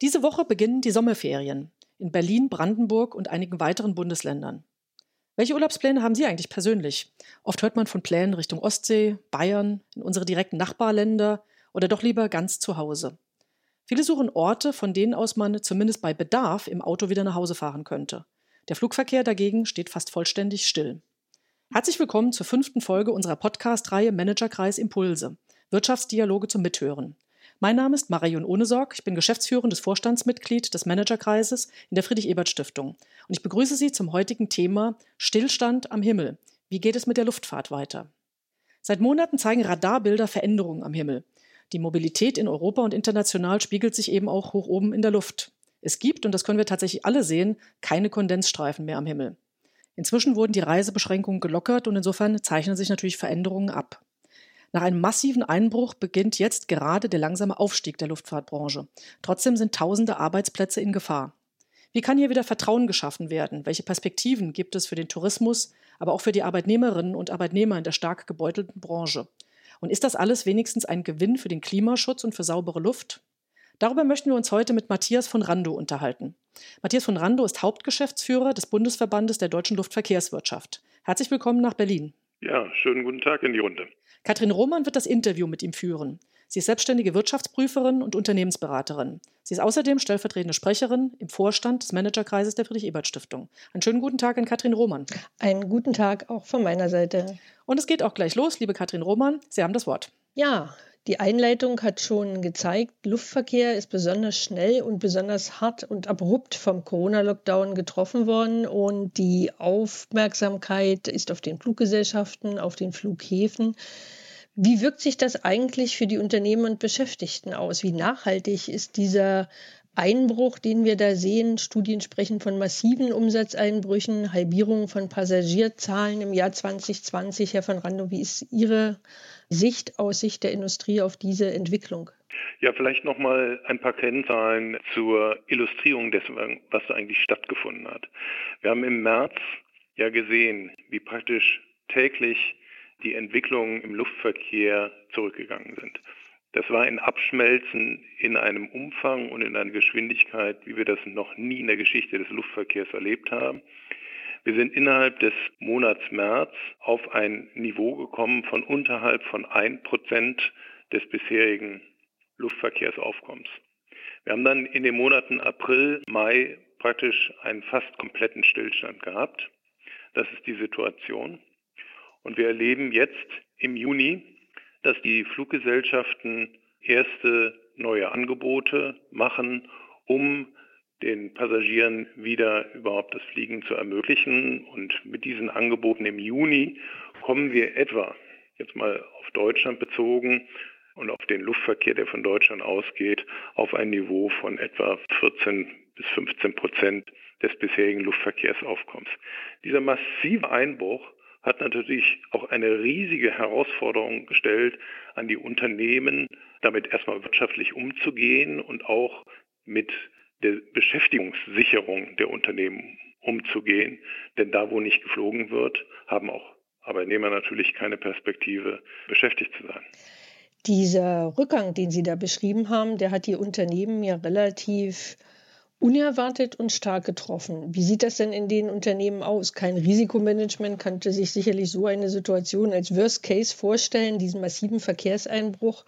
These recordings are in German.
Diese Woche beginnen die Sommerferien in Berlin, Brandenburg und einigen weiteren Bundesländern. Welche Urlaubspläne haben Sie eigentlich persönlich? Oft hört man von Plänen Richtung Ostsee, Bayern, in unsere direkten Nachbarländer oder doch lieber ganz zu Hause. Viele suchen Orte, von denen aus man zumindest bei Bedarf im Auto wieder nach Hause fahren könnte. Der Flugverkehr dagegen steht fast vollständig still. Herzlich willkommen zur fünften Folge unserer Podcast-Reihe Managerkreis Impulse. Wirtschaftsdialoge zum Mithören. Mein Name ist Marion Ohnesorg. Ich bin geschäftsführendes Vorstandsmitglied des Managerkreises in der Friedrich-Ebert-Stiftung. Und ich begrüße Sie zum heutigen Thema Stillstand am Himmel. Wie geht es mit der Luftfahrt weiter? Seit Monaten zeigen Radarbilder Veränderungen am Himmel. Die Mobilität in Europa und international spiegelt sich eben auch hoch oben in der Luft. Es gibt, und das können wir tatsächlich alle sehen, keine Kondensstreifen mehr am Himmel. Inzwischen wurden die Reisebeschränkungen gelockert und insofern zeichnen sich natürlich Veränderungen ab. Nach einem massiven Einbruch beginnt jetzt gerade der langsame Aufstieg der Luftfahrtbranche. Trotzdem sind tausende Arbeitsplätze in Gefahr. Wie kann hier wieder Vertrauen geschaffen werden? Welche Perspektiven gibt es für den Tourismus, aber auch für die Arbeitnehmerinnen und Arbeitnehmer in der stark gebeutelten Branche? Und ist das alles wenigstens ein Gewinn für den Klimaschutz und für saubere Luft? Darüber möchten wir uns heute mit Matthias von Rando unterhalten. Matthias von Rando ist Hauptgeschäftsführer des Bundesverbandes der deutschen Luftverkehrswirtschaft. Herzlich willkommen nach Berlin. Ja, schönen guten Tag in die Runde. Katrin Roman wird das Interview mit ihm führen. Sie ist selbstständige Wirtschaftsprüferin und Unternehmensberaterin. Sie ist außerdem stellvertretende Sprecherin im Vorstand des Managerkreises der Friedrich-Ebert-Stiftung. Einen schönen guten Tag an Katrin Roman. Einen guten Tag auch von meiner Seite. Und es geht auch gleich los, liebe Katrin Roman. Sie haben das Wort. Ja, die Einleitung hat schon gezeigt, Luftverkehr ist besonders schnell und besonders hart und abrupt vom Corona-Lockdown getroffen worden und die Aufmerksamkeit ist auf den Fluggesellschaften, auf den Flughäfen. Wie wirkt sich das eigentlich für die Unternehmen und Beschäftigten aus? Wie nachhaltig ist dieser Einbruch, den wir da sehen? Studien sprechen von massiven Umsatzeinbrüchen, Halbierungen von Passagierzahlen im Jahr 2020. Herr von Rando, wie ist Ihre Sicht aus Sicht der Industrie auf diese Entwicklung? Ja, vielleicht noch mal ein paar Kennzahlen zur Illustrierung dessen, was da eigentlich stattgefunden hat. Wir haben im März ja gesehen, wie praktisch täglich die Entwicklungen im Luftverkehr zurückgegangen sind. Das war ein Abschmelzen in einem Umfang und in einer Geschwindigkeit, wie wir das noch nie in der Geschichte des Luftverkehrs erlebt haben. Wir sind innerhalb des Monats März auf ein Niveau gekommen von unterhalb von 1% des bisherigen Luftverkehrsaufkommens. Wir haben dann in den Monaten April, Mai praktisch einen fast kompletten Stillstand gehabt. Das ist die Situation. Und wir erleben jetzt im Juni, dass die Fluggesellschaften erste neue Angebote machen, um den Passagieren wieder überhaupt das Fliegen zu ermöglichen. Und mit diesen Angeboten im Juni kommen wir etwa, jetzt mal auf Deutschland bezogen und auf den Luftverkehr, der von Deutschland ausgeht, auf ein Niveau von etwa 14 bis 15 Prozent des bisherigen Luftverkehrsaufkommens. Dieser massive Einbruch hat natürlich auch eine riesige Herausforderung gestellt an die Unternehmen, damit erstmal wirtschaftlich umzugehen und auch mit der Beschäftigungssicherung der Unternehmen umzugehen. Denn da, wo nicht geflogen wird, haben auch Arbeitnehmer natürlich keine Perspektive, beschäftigt zu sein. Dieser Rückgang, den Sie da beschrieben haben, der hat die Unternehmen ja relativ unerwartet und stark getroffen. Wie sieht das denn in den Unternehmen aus? Kein Risikomanagement könnte sich sicherlich so eine Situation als Worst Case vorstellen, diesen massiven Verkehrseinbruch.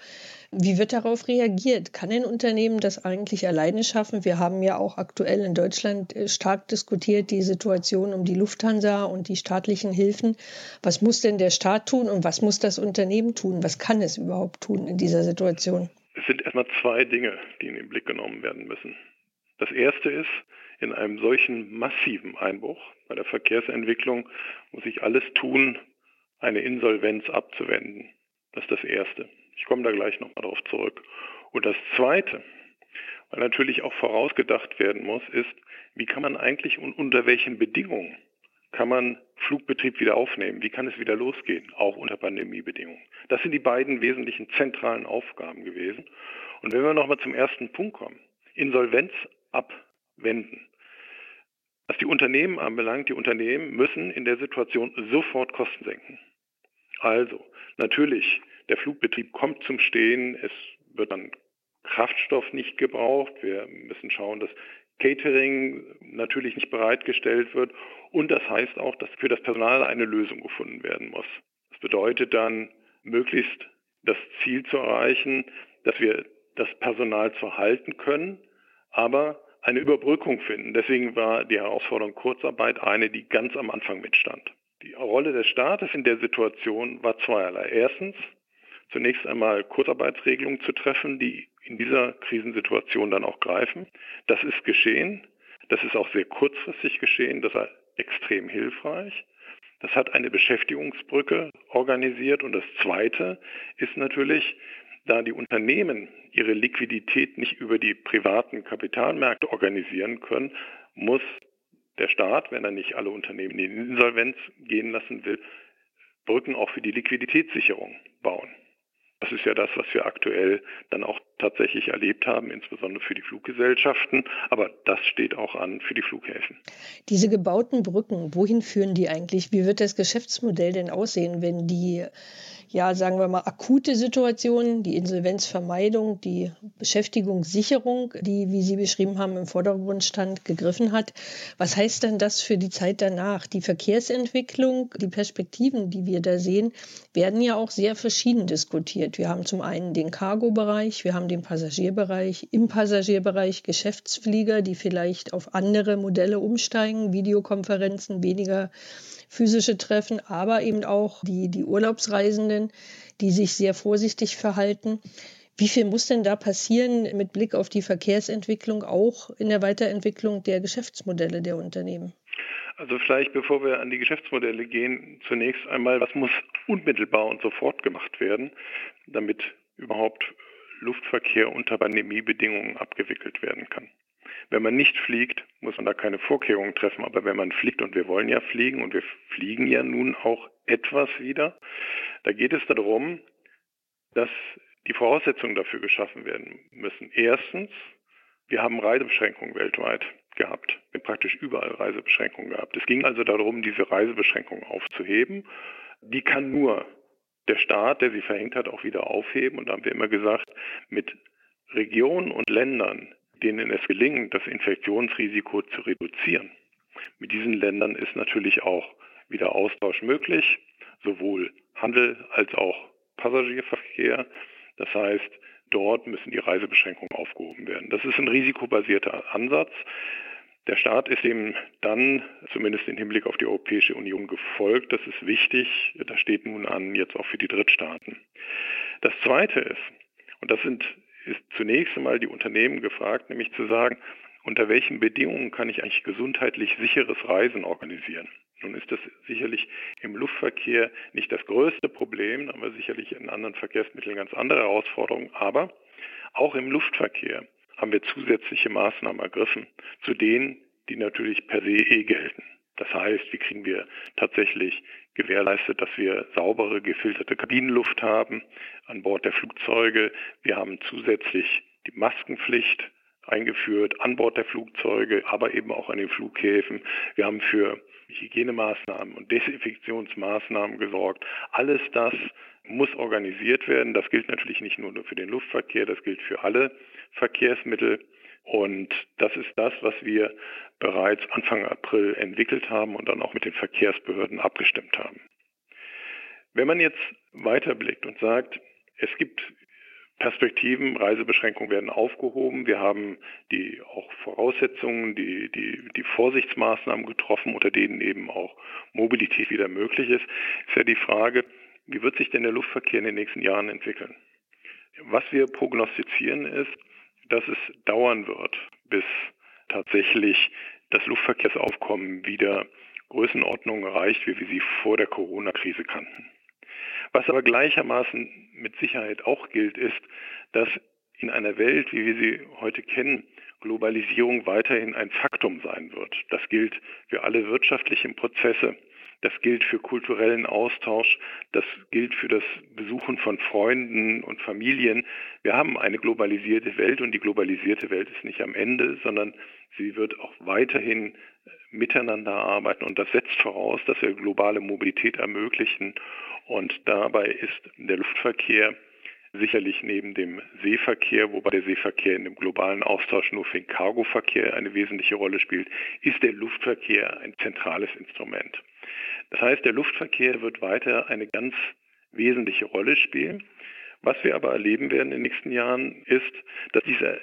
Wie wird darauf reagiert? Kann ein Unternehmen das eigentlich alleine schaffen? Wir haben ja auch aktuell in Deutschland äh, stark diskutiert die Situation um die Lufthansa und die staatlichen Hilfen. Was muss denn der Staat tun und was muss das Unternehmen tun? Was kann es überhaupt tun in dieser Situation? Es sind erstmal zwei Dinge, die in den Blick genommen werden müssen. Das erste ist, in einem solchen massiven Einbruch bei der Verkehrsentwicklung muss ich alles tun, eine Insolvenz abzuwenden. Das ist das erste. Ich komme da gleich nochmal darauf zurück. Und das zweite, weil natürlich auch vorausgedacht werden muss, ist, wie kann man eigentlich und unter welchen Bedingungen kann man Flugbetrieb wieder aufnehmen? Wie kann es wieder losgehen? Auch unter Pandemiebedingungen. Das sind die beiden wesentlichen zentralen Aufgaben gewesen. Und wenn wir nochmal zum ersten Punkt kommen. Insolvenz abwenden. Was die Unternehmen anbelangt, die Unternehmen müssen in der Situation sofort Kosten senken. Also, natürlich, der Flugbetrieb kommt zum Stehen, es wird dann Kraftstoff nicht gebraucht. Wir müssen schauen, dass Catering natürlich nicht bereitgestellt wird. Und das heißt auch, dass für das Personal eine Lösung gefunden werden muss. Das bedeutet dann, möglichst das Ziel zu erreichen, dass wir das Personal zu halten können, aber eine Überbrückung finden. Deswegen war die Herausforderung Kurzarbeit eine, die ganz am Anfang mitstand. Die Rolle des Staates in der Situation war zweierlei. Erstens, zunächst einmal Kurzarbeitsregelungen zu treffen, die in dieser Krisensituation dann auch greifen. Das ist geschehen. Das ist auch sehr kurzfristig geschehen. Das war extrem hilfreich. Das hat eine Beschäftigungsbrücke organisiert. Und das Zweite ist natürlich, da die Unternehmen ihre Liquidität nicht über die privaten Kapitalmärkte organisieren können, muss der Staat, wenn er nicht alle Unternehmen in Insolvenz gehen lassen will, Brücken auch für die Liquiditätssicherung bauen. Das ist ja das, was wir aktuell dann auch tatsächlich erlebt haben, insbesondere für die Fluggesellschaften. Aber das steht auch an für die Flughäfen. Diese gebauten Brücken, wohin führen die eigentlich? Wie wird das Geschäftsmodell denn aussehen, wenn die ja, sagen wir mal, akute Situationen, die Insolvenzvermeidung, die Beschäftigungssicherung, die, wie Sie beschrieben haben, im Vordergrund stand, gegriffen hat. Was heißt denn das für die Zeit danach? Die Verkehrsentwicklung, die Perspektiven, die wir da sehen, werden ja auch sehr verschieden diskutiert. Wir haben zum einen den Cargo-Bereich, wir haben den Passagierbereich, im Passagierbereich Geschäftsflieger, die vielleicht auf andere Modelle umsteigen, Videokonferenzen, weniger physische Treffen, aber eben auch die, die Urlaubsreisenden, die sich sehr vorsichtig verhalten. Wie viel muss denn da passieren mit Blick auf die Verkehrsentwicklung, auch in der Weiterentwicklung der Geschäftsmodelle der Unternehmen? Also vielleicht bevor wir an die Geschäftsmodelle gehen, zunächst einmal, was muss unmittelbar und sofort gemacht werden, damit überhaupt Luftverkehr unter Pandemiebedingungen abgewickelt werden kann. Wenn man nicht fliegt, muss man da keine Vorkehrungen treffen. Aber wenn man fliegt, und wir wollen ja fliegen, und wir fliegen ja nun auch etwas wieder, da geht es darum, dass die Voraussetzungen dafür geschaffen werden müssen. Erstens, wir haben Reisebeschränkungen weltweit gehabt. Wir haben praktisch überall Reisebeschränkungen gehabt. Es ging also darum, diese Reisebeschränkungen aufzuheben. Die kann nur der Staat, der sie verhängt hat, auch wieder aufheben. Und da haben wir immer gesagt, mit Regionen und Ländern, denen es gelingt, das Infektionsrisiko zu reduzieren. Mit diesen Ländern ist natürlich auch wieder Austausch möglich, sowohl Handel als auch Passagierverkehr. Das heißt, dort müssen die Reisebeschränkungen aufgehoben werden. Das ist ein risikobasierter Ansatz. Der Staat ist dem dann, zumindest im Hinblick auf die Europäische Union, gefolgt. Das ist wichtig. Das steht nun an, jetzt auch für die Drittstaaten. Das Zweite ist, und das sind ist zunächst einmal die Unternehmen gefragt, nämlich zu sagen, unter welchen Bedingungen kann ich eigentlich gesundheitlich sicheres Reisen organisieren? Nun ist das sicherlich im Luftverkehr nicht das größte Problem, aber sicherlich in anderen Verkehrsmitteln ganz andere Herausforderungen. Aber auch im Luftverkehr haben wir zusätzliche Maßnahmen ergriffen, zu denen, die natürlich per se eh gelten. Das heißt, wie kriegen wir tatsächlich gewährleistet, dass wir saubere, gefilterte Kabinenluft haben an Bord der Flugzeuge. Wir haben zusätzlich die Maskenpflicht eingeführt an Bord der Flugzeuge, aber eben auch an den Flughäfen. Wir haben für Hygienemaßnahmen und Desinfektionsmaßnahmen gesorgt. Alles das muss organisiert werden. Das gilt natürlich nicht nur für den Luftverkehr, das gilt für alle Verkehrsmittel. Und das ist das, was wir bereits Anfang April entwickelt haben und dann auch mit den Verkehrsbehörden abgestimmt haben. Wenn man jetzt weiterblickt und sagt, es gibt Perspektiven, Reisebeschränkungen werden aufgehoben. Wir haben die auch Voraussetzungen, die, die, die Vorsichtsmaßnahmen getroffen, unter denen eben auch Mobilität wieder möglich ist. Ist ja die Frage, wie wird sich denn der Luftverkehr in den nächsten Jahren entwickeln? Was wir prognostizieren ist, dass es dauern wird, bis tatsächlich das Luftverkehrsaufkommen wieder Größenordnungen erreicht, wie wir sie vor der Corona-Krise kannten. Was aber gleichermaßen mit Sicherheit auch gilt, ist, dass in einer Welt, wie wir sie heute kennen, Globalisierung weiterhin ein Faktum sein wird. Das gilt für alle wirtschaftlichen Prozesse, das gilt für kulturellen Austausch, das gilt für das Besuchen von Freunden und Familien. Wir haben eine globalisierte Welt und die globalisierte Welt ist nicht am Ende, sondern sie wird auch weiterhin äh, miteinander arbeiten und das setzt voraus, dass wir globale Mobilität ermöglichen und dabei ist der Luftverkehr sicherlich neben dem Seeverkehr, wobei der Seeverkehr in dem globalen Austausch nur für den Cargoverkehr eine wesentliche Rolle spielt, ist der Luftverkehr ein zentrales Instrument. Das heißt, der Luftverkehr wird weiter eine ganz wesentliche Rolle spielen. Was wir aber erleben werden in den nächsten Jahren ist, dass dieser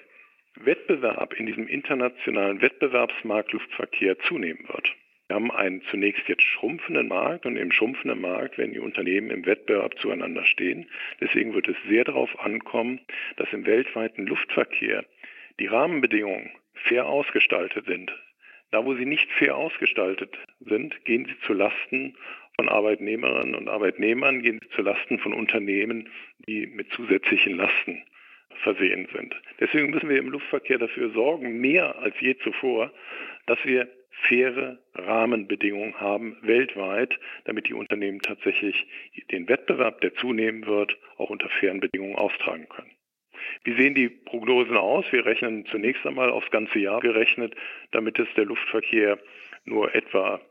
Wettbewerb in diesem internationalen Wettbewerbsmarkt Luftverkehr zunehmen wird. Wir haben einen zunächst jetzt schrumpfenden Markt und im schrumpfenden Markt werden die Unternehmen im Wettbewerb zueinander stehen. Deswegen wird es sehr darauf ankommen, dass im weltweiten Luftverkehr die Rahmenbedingungen fair ausgestaltet sind. Da, wo sie nicht fair ausgestaltet sind, gehen sie zu Lasten von Arbeitnehmerinnen und Arbeitnehmern, gehen sie zu Lasten von Unternehmen, die mit zusätzlichen Lasten versehen sind. Deswegen müssen wir im Luftverkehr dafür sorgen, mehr als je zuvor, dass wir faire Rahmenbedingungen haben weltweit, damit die Unternehmen tatsächlich den Wettbewerb, der zunehmen wird, auch unter fairen Bedingungen austragen können. Wie sehen die Prognosen aus? Wir rechnen zunächst einmal aufs ganze Jahr gerechnet, damit es der Luftverkehr nur etwa,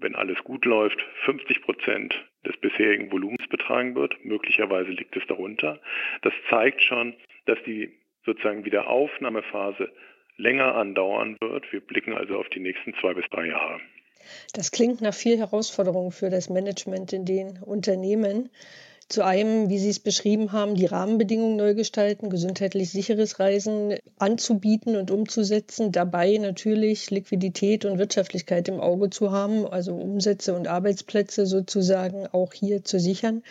wenn alles gut läuft, 50 Prozent des bisherigen Volumens betragen wird. Möglicherweise liegt es darunter. Das zeigt schon, dass die sozusagen Wiederaufnahmephase länger andauern wird. Wir blicken also auf die nächsten zwei bis drei Jahre. Das klingt nach viel Herausforderungen für das Management in den Unternehmen. Zu einem, wie Sie es beschrieben haben, die Rahmenbedingungen neu gestalten, gesundheitlich sicheres Reisen anzubieten und umzusetzen, dabei natürlich Liquidität und Wirtschaftlichkeit im Auge zu haben, also Umsätze und Arbeitsplätze sozusagen auch hier zu sichern.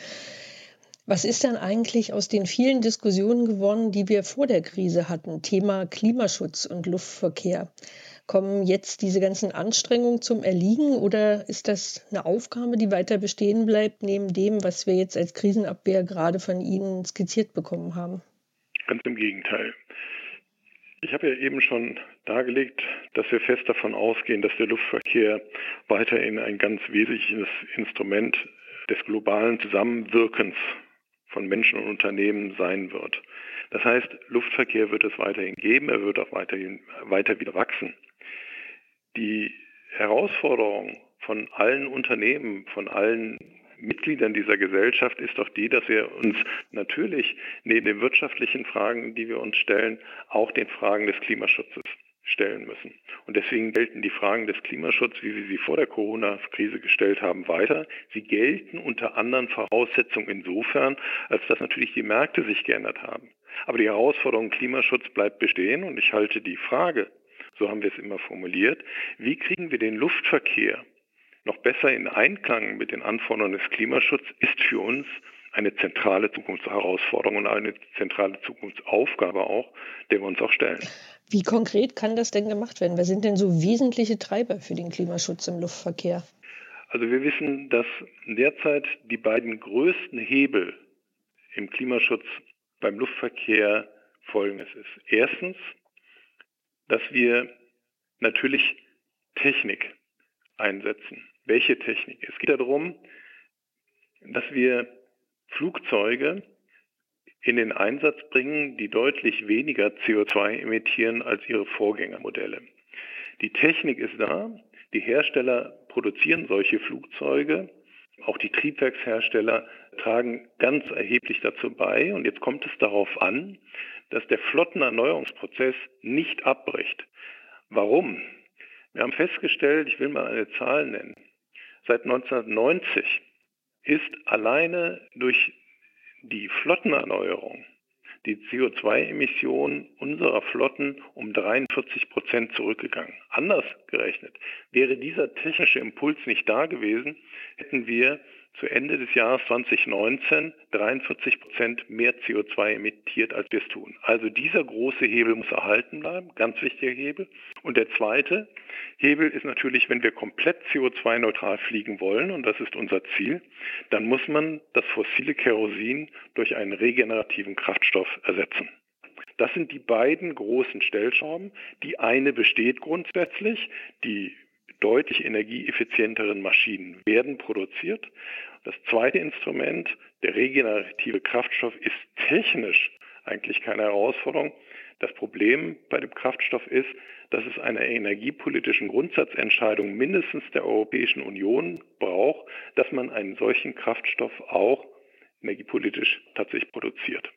Was ist denn eigentlich aus den vielen Diskussionen geworden, die wir vor der Krise hatten? Thema Klimaschutz und Luftverkehr. Kommen jetzt diese ganzen Anstrengungen zum Erliegen oder ist das eine Aufgabe, die weiter bestehen bleibt, neben dem, was wir jetzt als Krisenabwehr gerade von Ihnen skizziert bekommen haben? Ganz im Gegenteil. Ich habe ja eben schon dargelegt, dass wir fest davon ausgehen, dass der Luftverkehr weiterhin ein ganz wesentliches Instrument des globalen Zusammenwirkens von Menschen und Unternehmen sein wird. Das heißt, Luftverkehr wird es weiterhin geben, er wird auch weiterhin weiter wieder wachsen. Die Herausforderung von allen Unternehmen, von allen Mitgliedern dieser Gesellschaft ist doch die, dass wir uns natürlich neben den wirtschaftlichen Fragen, die wir uns stellen, auch den Fragen des Klimaschutzes stellen müssen. Und deswegen gelten die Fragen des Klimaschutzes, wie wir sie vor der Corona-Krise gestellt haben, weiter. Sie gelten unter anderen Voraussetzungen insofern, als dass natürlich die Märkte sich geändert haben. Aber die Herausforderung Klimaschutz bleibt bestehen und ich halte die Frage, so haben wir es immer formuliert, wie kriegen wir den Luftverkehr noch besser in Einklang mit den Anforderungen des Klimaschutzes, ist für uns eine zentrale Zukunftsherausforderung und eine zentrale Zukunftsaufgabe auch, der wir uns auch stellen. Wie konkret kann das denn gemacht werden? Wer sind denn so wesentliche Treiber für den Klimaschutz im Luftverkehr? Also wir wissen, dass derzeit die beiden größten Hebel im Klimaschutz beim Luftverkehr folgendes ist. Erstens, dass wir natürlich Technik einsetzen. Welche Technik? Es geht darum, dass wir Flugzeuge in den Einsatz bringen, die deutlich weniger CO2 emittieren als ihre Vorgängermodelle. Die Technik ist da, die Hersteller produzieren solche Flugzeuge, auch die Triebwerkshersteller tragen ganz erheblich dazu bei und jetzt kommt es darauf an, dass der Flottenerneuerungsprozess nicht abbricht. Warum? Wir haben festgestellt, ich will mal eine Zahl nennen, seit 1990 ist alleine durch die Flottenerneuerung die CO2-Emissionen unserer Flotten um 43 Prozent zurückgegangen. Anders gerechnet, wäre dieser technische Impuls nicht da gewesen, hätten wir zu Ende des Jahres 2019 43 Prozent mehr CO2 emittiert, als wir es tun. Also dieser große Hebel muss erhalten bleiben, ganz wichtiger Hebel. Und der zweite Hebel ist natürlich, wenn wir komplett CO2-neutral fliegen wollen, und das ist unser Ziel, dann muss man das fossile Kerosin durch einen regenerativen Kraftstoff ersetzen. Das sind die beiden großen Stellschrauben. Die eine besteht grundsätzlich, die deutlich energieeffizienteren Maschinen werden produziert. Das zweite Instrument, der regenerative Kraftstoff, ist technisch eigentlich keine Herausforderung. Das Problem bei dem Kraftstoff ist, dass es eine energiepolitischen Grundsatzentscheidung mindestens der Europäischen Union braucht, dass man einen solchen Kraftstoff auch energiepolitisch tatsächlich produziert.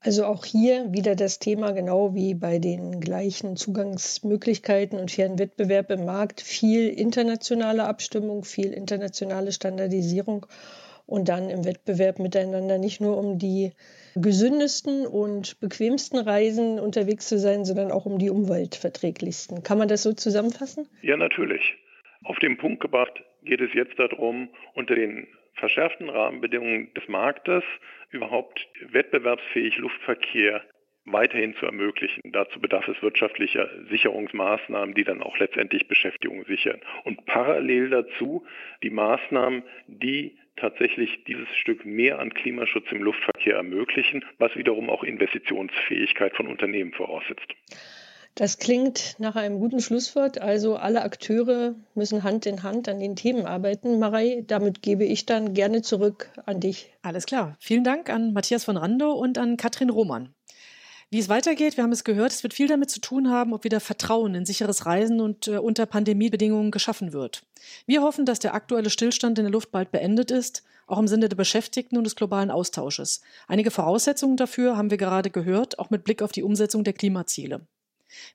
Also auch hier wieder das Thema, genau wie bei den gleichen Zugangsmöglichkeiten und fairen Wettbewerb im Markt, viel internationale Abstimmung, viel internationale Standardisierung und dann im Wettbewerb miteinander nicht nur um die gesündesten und bequemsten Reisen unterwegs zu sein, sondern auch um die umweltverträglichsten. Kann man das so zusammenfassen? Ja, natürlich. Auf den Punkt gebracht geht es jetzt darum, unter den verschärften Rahmenbedingungen des Marktes überhaupt wettbewerbsfähig Luftverkehr weiterhin zu ermöglichen. Dazu bedarf es wirtschaftlicher Sicherungsmaßnahmen, die dann auch letztendlich Beschäftigung sichern. Und parallel dazu die Maßnahmen, die tatsächlich dieses Stück mehr an Klimaschutz im Luftverkehr ermöglichen, was wiederum auch Investitionsfähigkeit von Unternehmen voraussetzt. Das klingt nach einem guten Schlusswort. Also alle Akteure müssen Hand in Hand an den Themen arbeiten. Marei, damit gebe ich dann gerne zurück an dich. Alles klar. Vielen Dank an Matthias von Randow und an Katrin Roman. Wie es weitergeht, wir haben es gehört, es wird viel damit zu tun haben, ob wieder Vertrauen in sicheres Reisen und äh, unter Pandemiebedingungen geschaffen wird. Wir hoffen, dass der aktuelle Stillstand in der Luft bald beendet ist, auch im Sinne der Beschäftigten und des globalen Austausches. Einige Voraussetzungen dafür haben wir gerade gehört, auch mit Blick auf die Umsetzung der Klimaziele.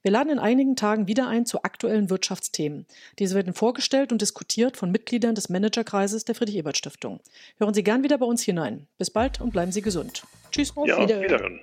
Wir laden in einigen Tagen wieder ein zu aktuellen Wirtschaftsthemen. Diese werden vorgestellt und diskutiert von Mitgliedern des Managerkreises der Friedrich-Ebert-Stiftung. Hören Sie gern wieder bei uns hinein. Bis bald und bleiben Sie gesund. Tschüss. Auf ja, Wiederhören. wiederhören.